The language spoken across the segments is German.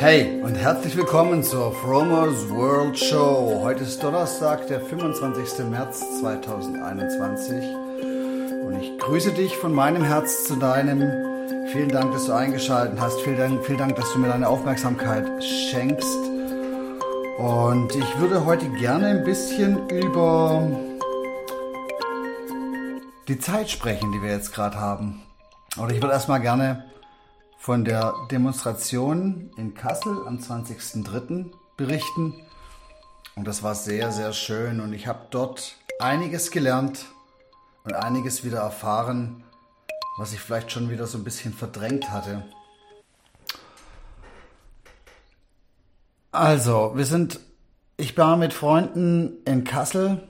Hey und herzlich willkommen zur Fromers World Show. Heute ist Donnerstag, der 25. März 2021 und ich grüße dich von meinem Herz zu deinem. Vielen Dank, dass du eingeschaltet hast. Vielen Dank, vielen Dank, dass du mir deine Aufmerksamkeit schenkst. Und ich würde heute gerne ein bisschen über die Zeit sprechen, die wir jetzt gerade haben. Oder ich würde erstmal gerne von der Demonstration in Kassel am 20.03. berichten. Und das war sehr, sehr schön. Und ich habe dort einiges gelernt und einiges wieder erfahren, was ich vielleicht schon wieder so ein bisschen verdrängt hatte. Also, wir sind, ich war mit Freunden in Kassel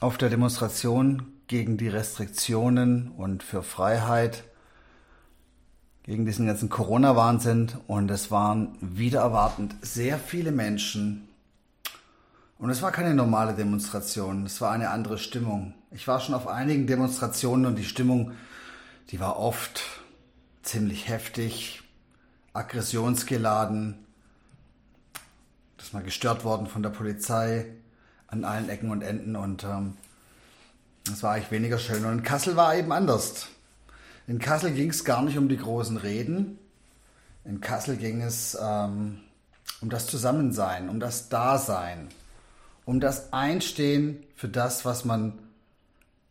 auf der Demonstration gegen die Restriktionen und für Freiheit gegen diesen ganzen Corona-Wahnsinn und es waren wieder erwartend sehr viele Menschen. Und es war keine normale Demonstration, es war eine andere Stimmung. Ich war schon auf einigen Demonstrationen und die Stimmung, die war oft ziemlich heftig, aggressionsgeladen, das mal gestört worden von der Polizei an allen Ecken und Enden und ähm, das war eigentlich weniger schön. Und in Kassel war eben anders. In Kassel ging es gar nicht um die großen Reden. In Kassel ging es ähm, um das Zusammensein, um das Dasein, um das Einstehen für das, was man,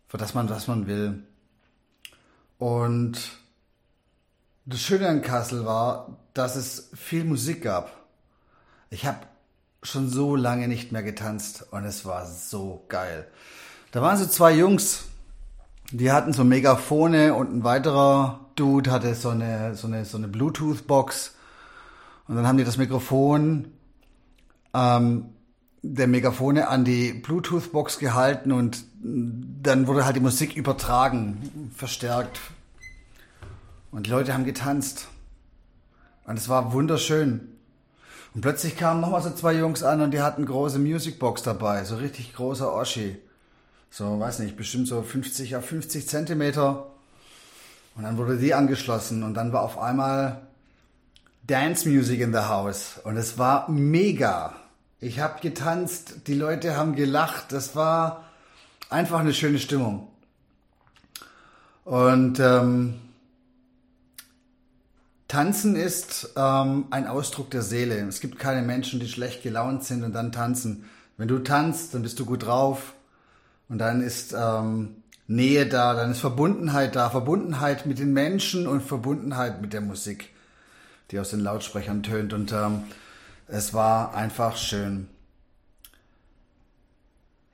für das man, was man will. Und das Schöne an Kassel war, dass es viel Musik gab. Ich habe schon so lange nicht mehr getanzt und es war so geil. Da waren so zwei Jungs, die hatten so Megafone und ein weiterer Dude hatte so eine, so eine, so eine Bluetooth-Box. Und dann haben die das Mikrofon ähm, der Megafone an die Bluetooth-Box gehalten und dann wurde halt die Musik übertragen, verstärkt. Und die Leute haben getanzt. Und es war wunderschön. Und plötzlich kamen nochmal so zwei Jungs an und die hatten große Musicbox dabei, so richtig großer Oschi so, weiß nicht, bestimmt so 50 auf 50 Zentimeter. Und dann wurde die angeschlossen und dann war auf einmal Dance Music in the House und es war mega. Ich habe getanzt, die Leute haben gelacht, das war einfach eine schöne Stimmung. Und ähm, Tanzen ist ähm, ein Ausdruck der Seele. Es gibt keine Menschen, die schlecht gelaunt sind und dann tanzen. Wenn du tanzt, dann bist du gut drauf. Und dann ist ähm, Nähe da, dann ist Verbundenheit da, Verbundenheit mit den Menschen und Verbundenheit mit der Musik, die aus den Lautsprechern tönt. Und ähm, es war einfach schön.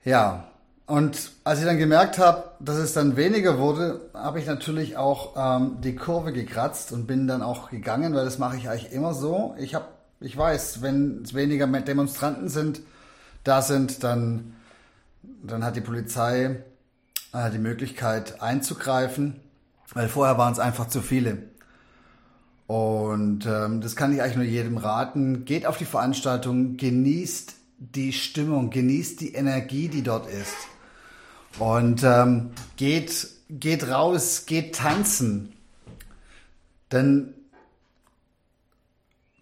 Ja, und als ich dann gemerkt habe, dass es dann weniger wurde, habe ich natürlich auch ähm, die Kurve gekratzt und bin dann auch gegangen, weil das mache ich eigentlich immer so. Ich habe, ich weiß, wenn es weniger Demonstranten sind, da sind, dann dann hat die Polizei äh, die Möglichkeit einzugreifen, weil vorher waren es einfach zu viele. Und ähm, das kann ich eigentlich nur jedem raten. Geht auf die Veranstaltung, genießt die Stimmung, genießt die Energie, die dort ist. Und ähm, geht, geht raus, geht tanzen. Denn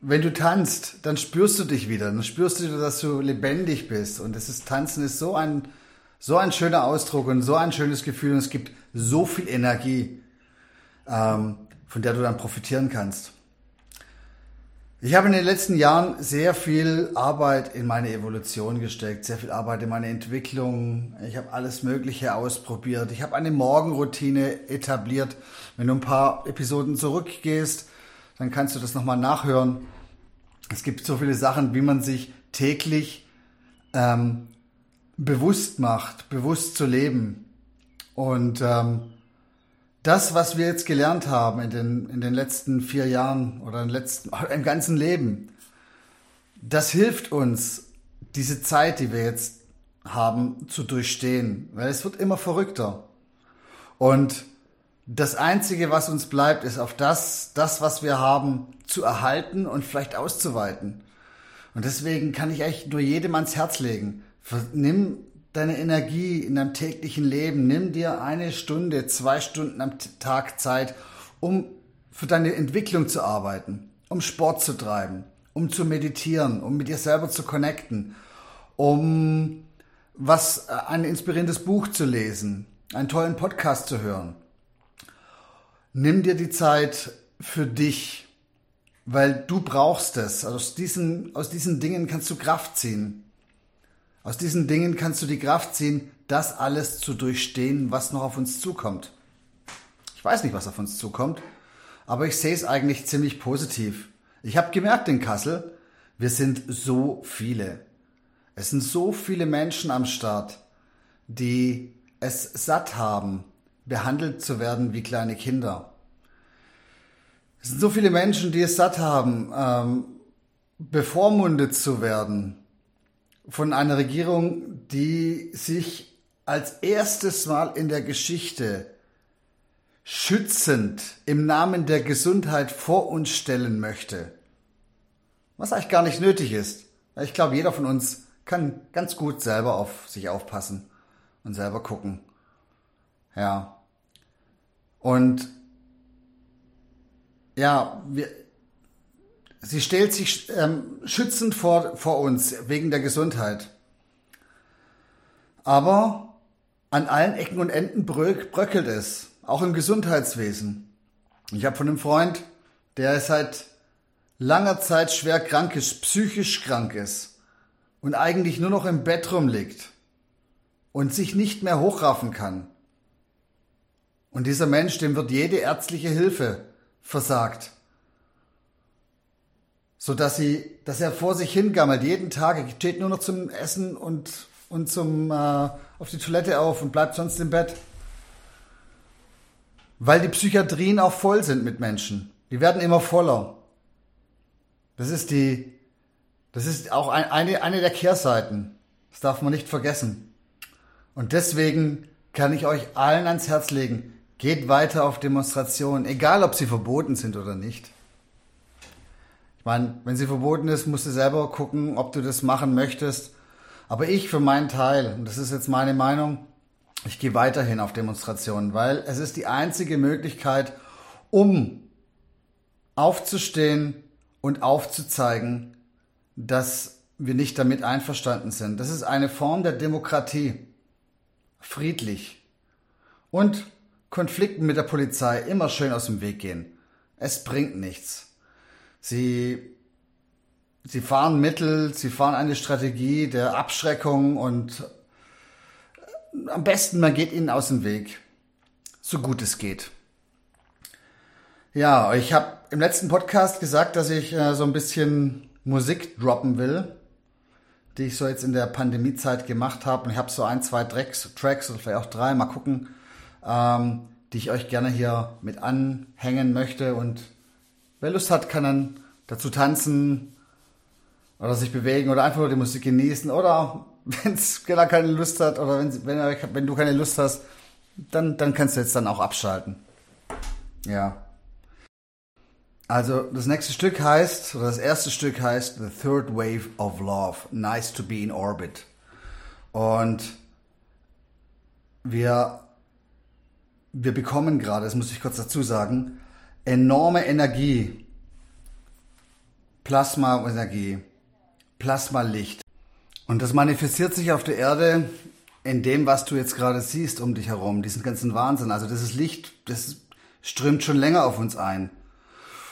wenn du tanzt, dann spürst du dich wieder. Dann spürst du, dass du lebendig bist. Und das ist, Tanzen ist so ein, so ein schöner Ausdruck und so ein schönes Gefühl. Und es gibt so viel Energie, ähm, von der du dann profitieren kannst. Ich habe in den letzten Jahren sehr viel Arbeit in meine Evolution gesteckt, sehr viel Arbeit in meine Entwicklung. Ich habe alles Mögliche ausprobiert. Ich habe eine Morgenroutine etabliert. Wenn du ein paar Episoden zurückgehst, dann kannst du das nochmal nachhören. Es gibt so viele Sachen, wie man sich täglich ähm, bewusst macht, bewusst zu leben. Und ähm, das, was wir jetzt gelernt haben in den, in den letzten vier Jahren oder im, letzten, im ganzen Leben, das hilft uns, diese Zeit, die wir jetzt haben, zu durchstehen. Weil es wird immer verrückter. Und das Einzige, was uns bleibt, ist auf das, das, was wir haben, zu erhalten und vielleicht auszuweiten. Und deswegen kann ich echt nur jedem ans Herz legen. Nimm deine Energie in deinem täglichen Leben, nimm dir eine Stunde, zwei Stunden am Tag Zeit, um für deine Entwicklung zu arbeiten, um Sport zu treiben, um zu meditieren, um mit dir selber zu connecten, um was äh, ein inspirierendes Buch zu lesen, einen tollen Podcast zu hören. Nimm dir die Zeit für dich, weil du brauchst es. Aus diesen, aus diesen Dingen kannst du Kraft ziehen. Aus diesen Dingen kannst du die Kraft ziehen, das alles zu durchstehen, was noch auf uns zukommt. Ich weiß nicht, was auf uns zukommt, aber ich sehe es eigentlich ziemlich positiv. Ich habe gemerkt in Kassel, wir sind so viele. Es sind so viele Menschen am Start, die es satt haben, behandelt zu werden wie kleine Kinder. Es sind so viele Menschen, die es satt haben, ähm, bevormundet zu werden von einer Regierung, die sich als erstes Mal in der Geschichte schützend im Namen der Gesundheit vor uns stellen möchte. Was eigentlich gar nicht nötig ist. Ich glaube, jeder von uns kann ganz gut selber auf sich aufpassen und selber gucken. Ja. Und ja, wir, sie stellt sich ähm, schützend vor, vor uns wegen der Gesundheit. Aber an allen Ecken und Enden bröck, bröckelt es, auch im Gesundheitswesen. Ich habe von einem Freund, der seit langer Zeit schwer krank ist, psychisch krank ist und eigentlich nur noch im Bett rumliegt und sich nicht mehr hochraffen kann. Und dieser Mensch, dem wird jede ärztliche Hilfe versagt. So dass sie, dass er vor sich hingammelt, jeden Tag, er steht nur noch zum Essen und, und zum, äh, auf die Toilette auf und bleibt sonst im Bett. Weil die Psychiatrien auch voll sind mit Menschen. Die werden immer voller. Das ist die, das ist auch eine, eine der Kehrseiten. Das darf man nicht vergessen. Und deswegen kann ich euch allen ans Herz legen, geht weiter auf Demonstrationen, egal ob sie verboten sind oder nicht. Ich meine, wenn sie verboten ist, musst du selber gucken, ob du das machen möchtest. Aber ich für meinen Teil, und das ist jetzt meine Meinung, ich gehe weiterhin auf Demonstrationen, weil es ist die einzige Möglichkeit, um aufzustehen und aufzuzeigen, dass wir nicht damit einverstanden sind. Das ist eine Form der Demokratie. Friedlich. Und Konflikten mit der Polizei immer schön aus dem Weg gehen. Es bringt nichts. Sie, sie fahren Mittel, sie fahren eine Strategie der Abschreckung und am besten man geht ihnen aus dem Weg. So gut es geht. Ja, ich habe im letzten Podcast gesagt, dass ich äh, so ein bisschen Musik droppen will, die ich so jetzt in der Pandemiezeit gemacht habe. Und ich habe so ein, zwei Tracks, Tracks oder vielleicht auch drei, mal gucken, ähm, die ich euch gerne hier mit anhängen möchte. Und wer Lust hat, kann dann dazu tanzen oder sich bewegen oder einfach nur die Musik genießen. Oder wenn es keiner keine Lust hat oder wenn, wenn, wenn du keine Lust hast, dann, dann kannst du jetzt dann auch abschalten. Ja. Also das nächste Stück heißt, oder das erste Stück heißt The Third Wave of Love, Nice to be in Orbit. Und wir, wir bekommen gerade, das muss ich kurz dazu sagen, enorme Energie, Plasma-Energie, Plasmalicht. Und das manifestiert sich auf der Erde in dem, was du jetzt gerade siehst um dich herum, diesen ganzen Wahnsinn. Also ist Licht, das strömt schon länger auf uns ein.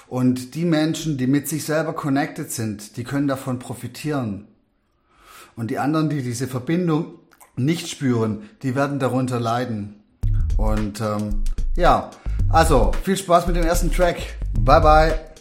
Und die Menschen, die mit sich selber connected sind, die können davon profitieren. Und die anderen, die diese Verbindung nicht spüren, die werden darunter leiden. Und ähm, ja, also viel Spaß mit dem ersten Track. Bye bye.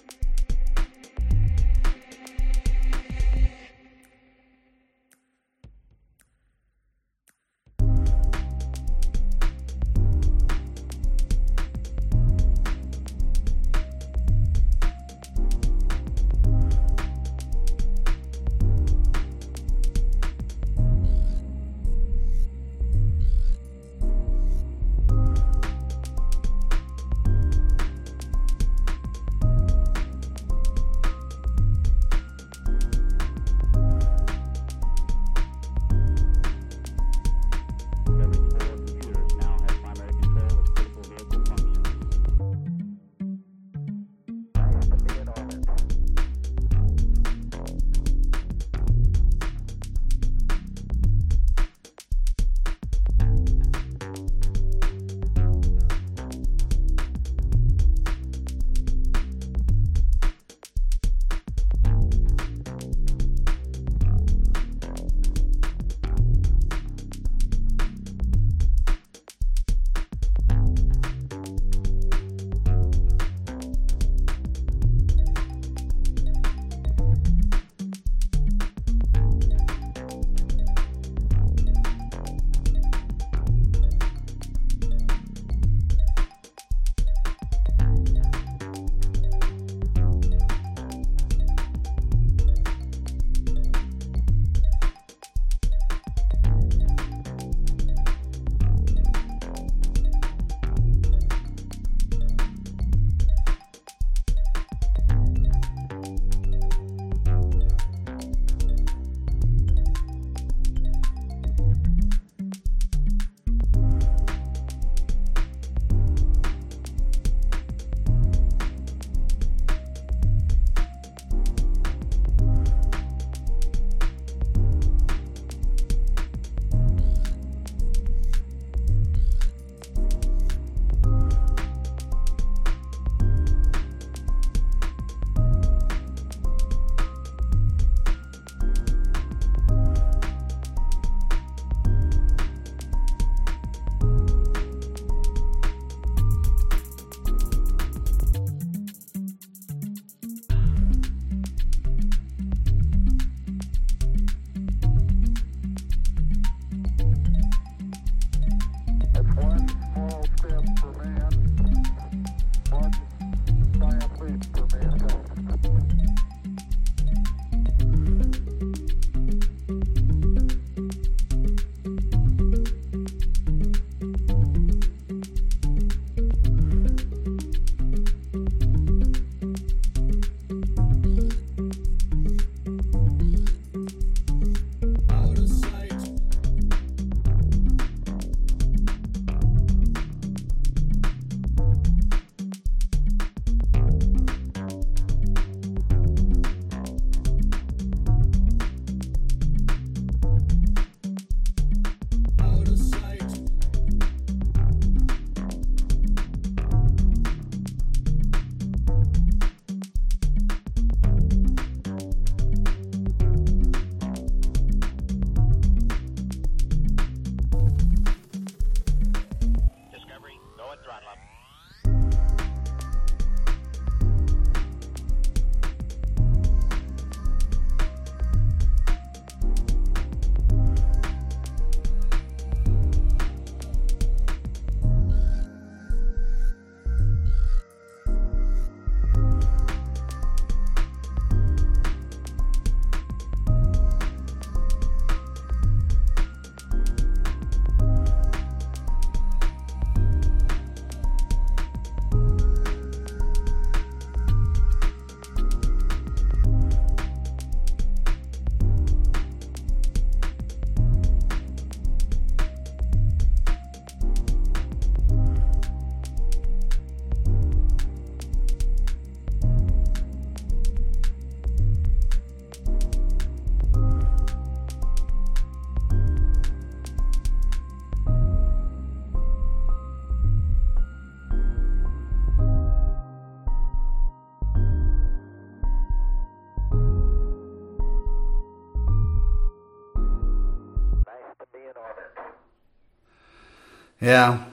Ja.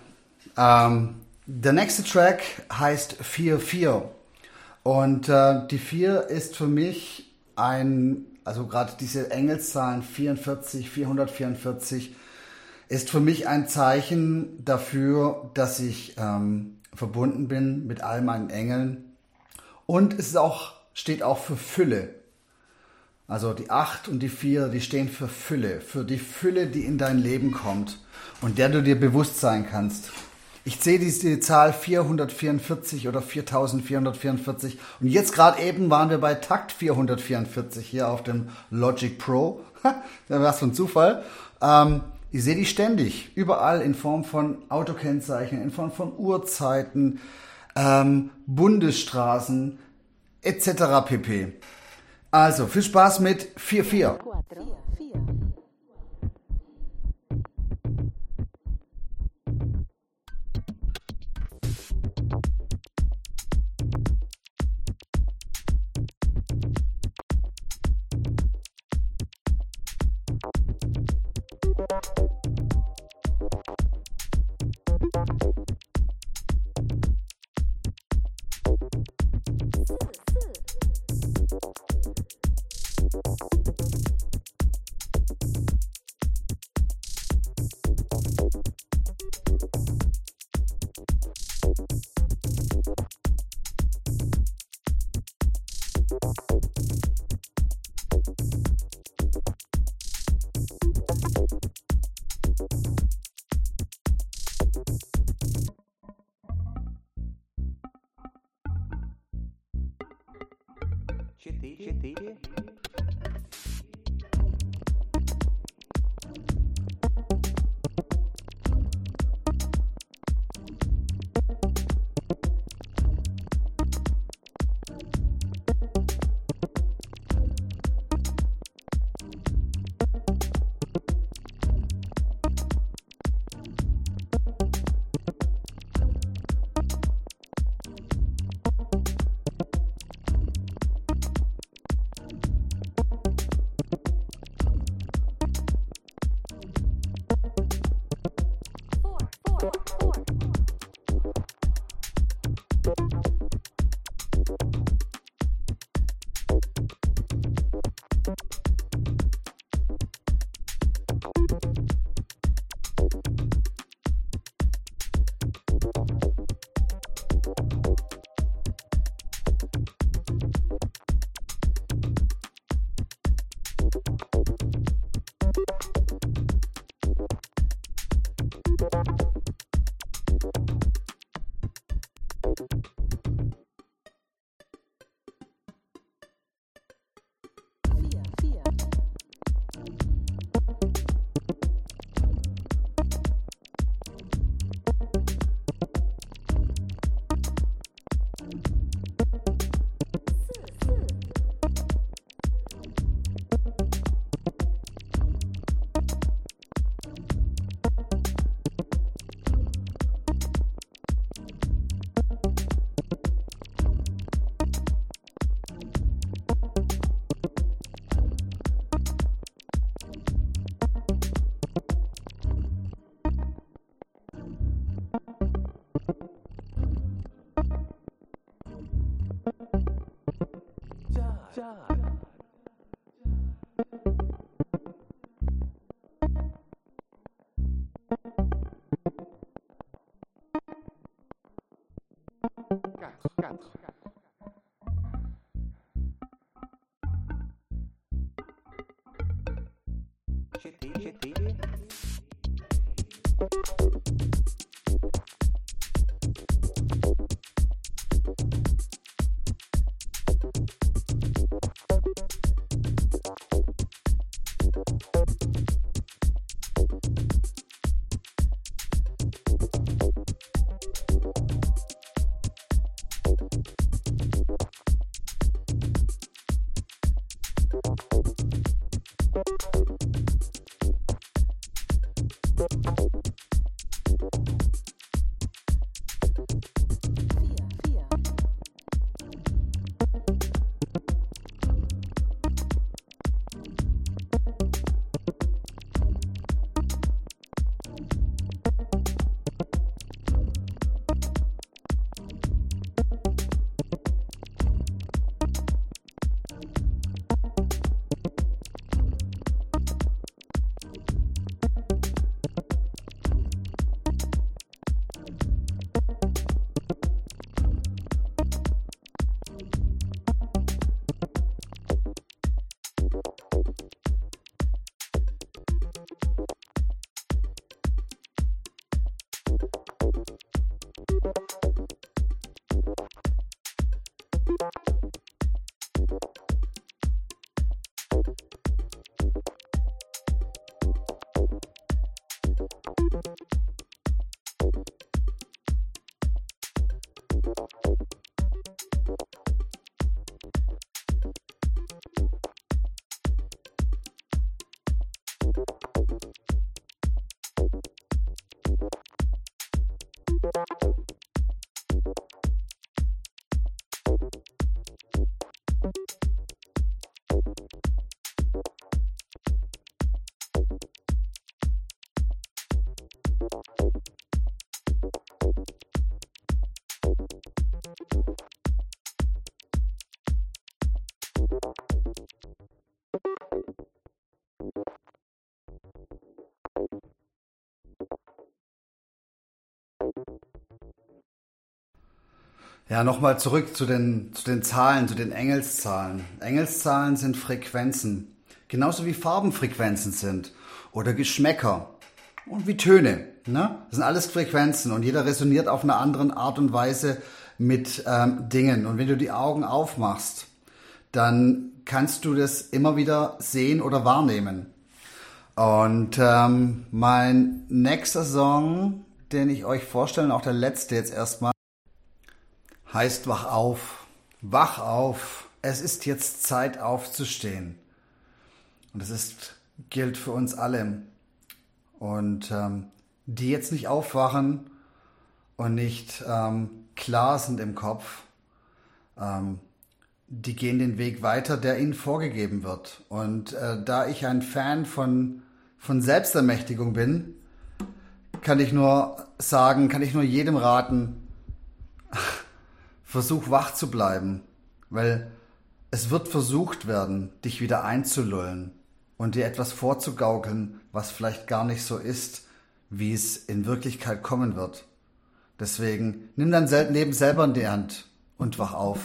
Ähm, der nächste Track heißt 4-4. Und äh, die 4 ist für mich ein, also gerade diese Engelszahlen 44, 444, ist für mich ein Zeichen dafür, dass ich ähm, verbunden bin mit all meinen Engeln. Und es ist auch, steht auch für Fülle. Also die 8 und die 4, die stehen für Fülle, für die Fülle, die in dein Leben kommt und der du dir bewusst sein kannst. Ich sehe diese Zahl 444 oder 4444 und jetzt gerade eben waren wir bei Takt 444 hier auf dem Logic Pro. Was für ein Zufall. Ähm, ich sehe die ständig, überall in Form von Autokennzeichen, in Form von Uhrzeiten, ähm, Bundesstraßen etc. pp. Also viel Spaß mit 4-4. 4. GT, GT. Ja, nochmal zurück zu den, zu den Zahlen, zu den Engelszahlen. Engelszahlen sind Frequenzen. Genauso wie Farbenfrequenzen sind. Oder Geschmäcker. Und wie Töne. Ne? Das sind alles Frequenzen und jeder resoniert auf einer anderen Art und Weise mit ähm, Dingen. Und wenn du die Augen aufmachst, dann kannst du das immer wieder sehen oder wahrnehmen. Und ähm, mein nächster Song, den ich euch vorstelle, auch der letzte jetzt erstmal, heißt Wach auf. Wach auf. Es ist jetzt Zeit aufzustehen. Und es ist, gilt für uns alle. Und ähm, die jetzt nicht aufwachen und nicht ähm, klar sind im Kopf, ähm, die gehen den Weg weiter, der ihnen vorgegeben wird. Und äh, da ich ein Fan von, von Selbstermächtigung bin, kann ich nur sagen, kann ich nur jedem raten, versuch wach zu bleiben, weil es wird versucht werden, dich wieder einzulullen und dir etwas vorzugaukeln, was vielleicht gar nicht so ist, wie es in Wirklichkeit kommen wird. Deswegen nimm dein Leben selber in die Hand und wach auf.